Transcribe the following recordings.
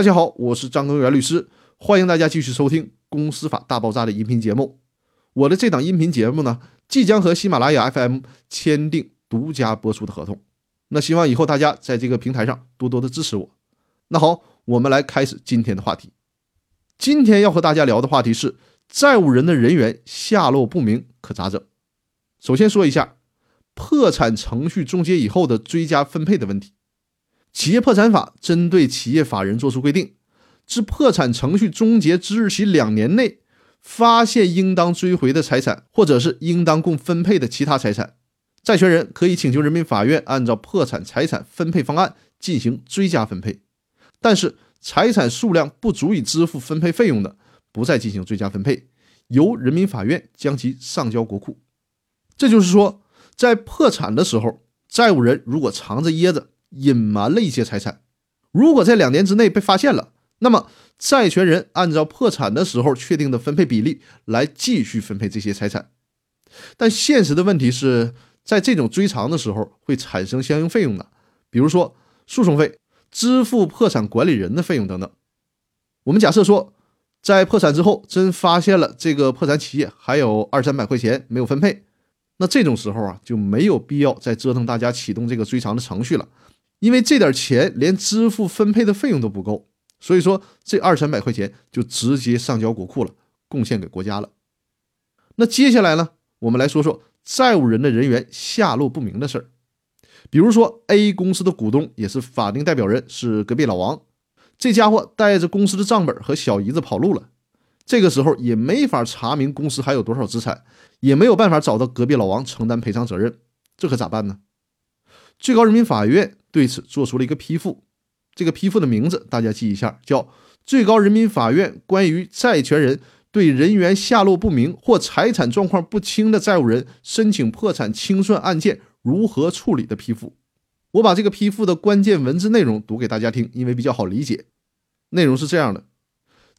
大家好，我是张根源律师，欢迎大家继续收听《公司法大爆炸》的音频节目。我的这档音频节目呢，即将和喜马拉雅 FM 签订独家播出的合同。那希望以后大家在这个平台上多多的支持我。那好，我们来开始今天的话题。今天要和大家聊的话题是债务人的人员下落不明可咋整？首先说一下破产程序终结以后的追加分配的问题。企业破产法针对企业法人作出规定，自破产程序终结之日起两年内，发现应当追回的财产，或者是应当共分配的其他财产，债权人可以请求人民法院按照破产财产分配方案进行追加分配。但是，财产数量不足以支付分配费用的，不再进行追加分配，由人民法院将其上交国库。这就是说，在破产的时候，债务人如果藏着掖着。隐瞒了一些财产，如果在两年之内被发现了，那么债权人按照破产的时候确定的分配比例来继续分配这些财产。但现实的问题是在这种追偿的时候会产生相应费用的，比如说诉讼费、支付破产管理人的费用等等。我们假设说，在破产之后真发现了这个破产企业还有二三百块钱没有分配，那这种时候啊就没有必要再折腾大家启动这个追偿的程序了。因为这点钱连支付分配的费用都不够，所以说这二三百块钱就直接上交国库了，贡献给国家了。那接下来呢，我们来说说债务人的人员下落不明的事儿。比如说 A 公司的股东也是法定代表人是隔壁老王，这家伙带着公司的账本和小姨子跑路了，这个时候也没法查明公司还有多少资产，也没有办法找到隔壁老王承担赔偿责任，这可咋办呢？最高人民法院。对此做出了一个批复，这个批复的名字大家记一下，叫《最高人民法院关于债权人对人员下落不明或财产状况不清的债务人申请破产清算案件如何处理的批复》。我把这个批复的关键文字内容读给大家听，因为比较好理解。内容是这样的：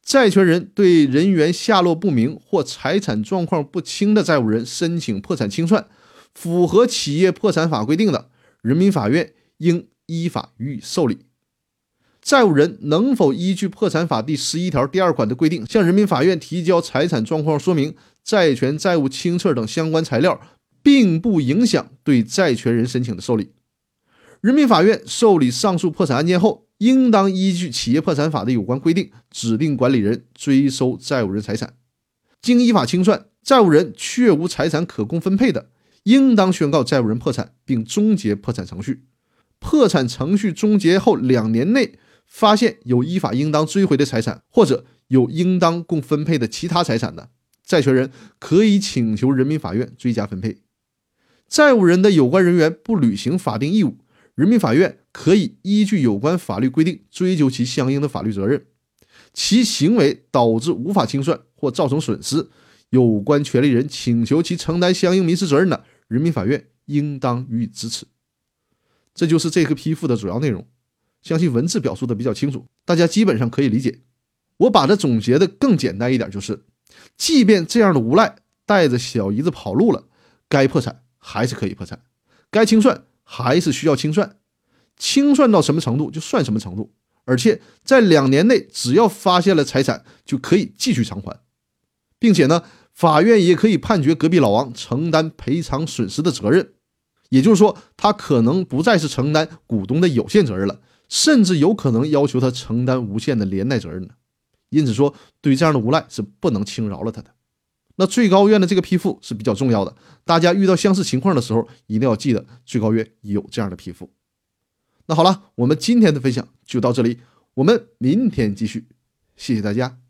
债权人对人员下落不明或财产状况不清的债务人申请破产清算，符合企业破产法规定的，人民法院。应依法予以受理。债务人能否依据破产法第十一条第二款的规定，向人民法院提交财产状况说明、债权债务清册等相关材料，并不影响对债权人申请的受理。人民法院受理上述破产案件后，应当依据企业破产法的有关规定，指定管理人追收债务人财产。经依法清算，债务人确无财产可供分配的，应当宣告债务人破产，并终结破产程序。破产程序终结后两年内发现有依法应当追回的财产，或者有应当共分配的其他财产的，债权人可以请求人民法院追加分配。债务人的有关人员不履行法定义务，人民法院可以依据有关法律规定追究其相应的法律责任。其行为导致无法清算或造成损失，有关权利人请求其承担相应民事责任的，人民法院应当予以支持。这就是这个批复的主要内容，相信文字表述的比较清楚，大家基本上可以理解。我把它总结的更简单一点，就是，即便这样的无赖带着小姨子跑路了，该破产还是可以破产，该清算还是需要清算，清算到什么程度就算什么程度，而且在两年内只要发现了财产就可以继续偿还，并且呢，法院也可以判决隔壁老王承担赔偿损失的责任。也就是说，他可能不再是承担股东的有限责任了，甚至有可能要求他承担无限的连带责任呢。因此说，对于这样的无赖是不能轻饶了他的。那最高院的这个批复是比较重要的，大家遇到相似情况的时候，一定要记得最高院有这样的批复。那好了，我们今天的分享就到这里，我们明天继续，谢谢大家。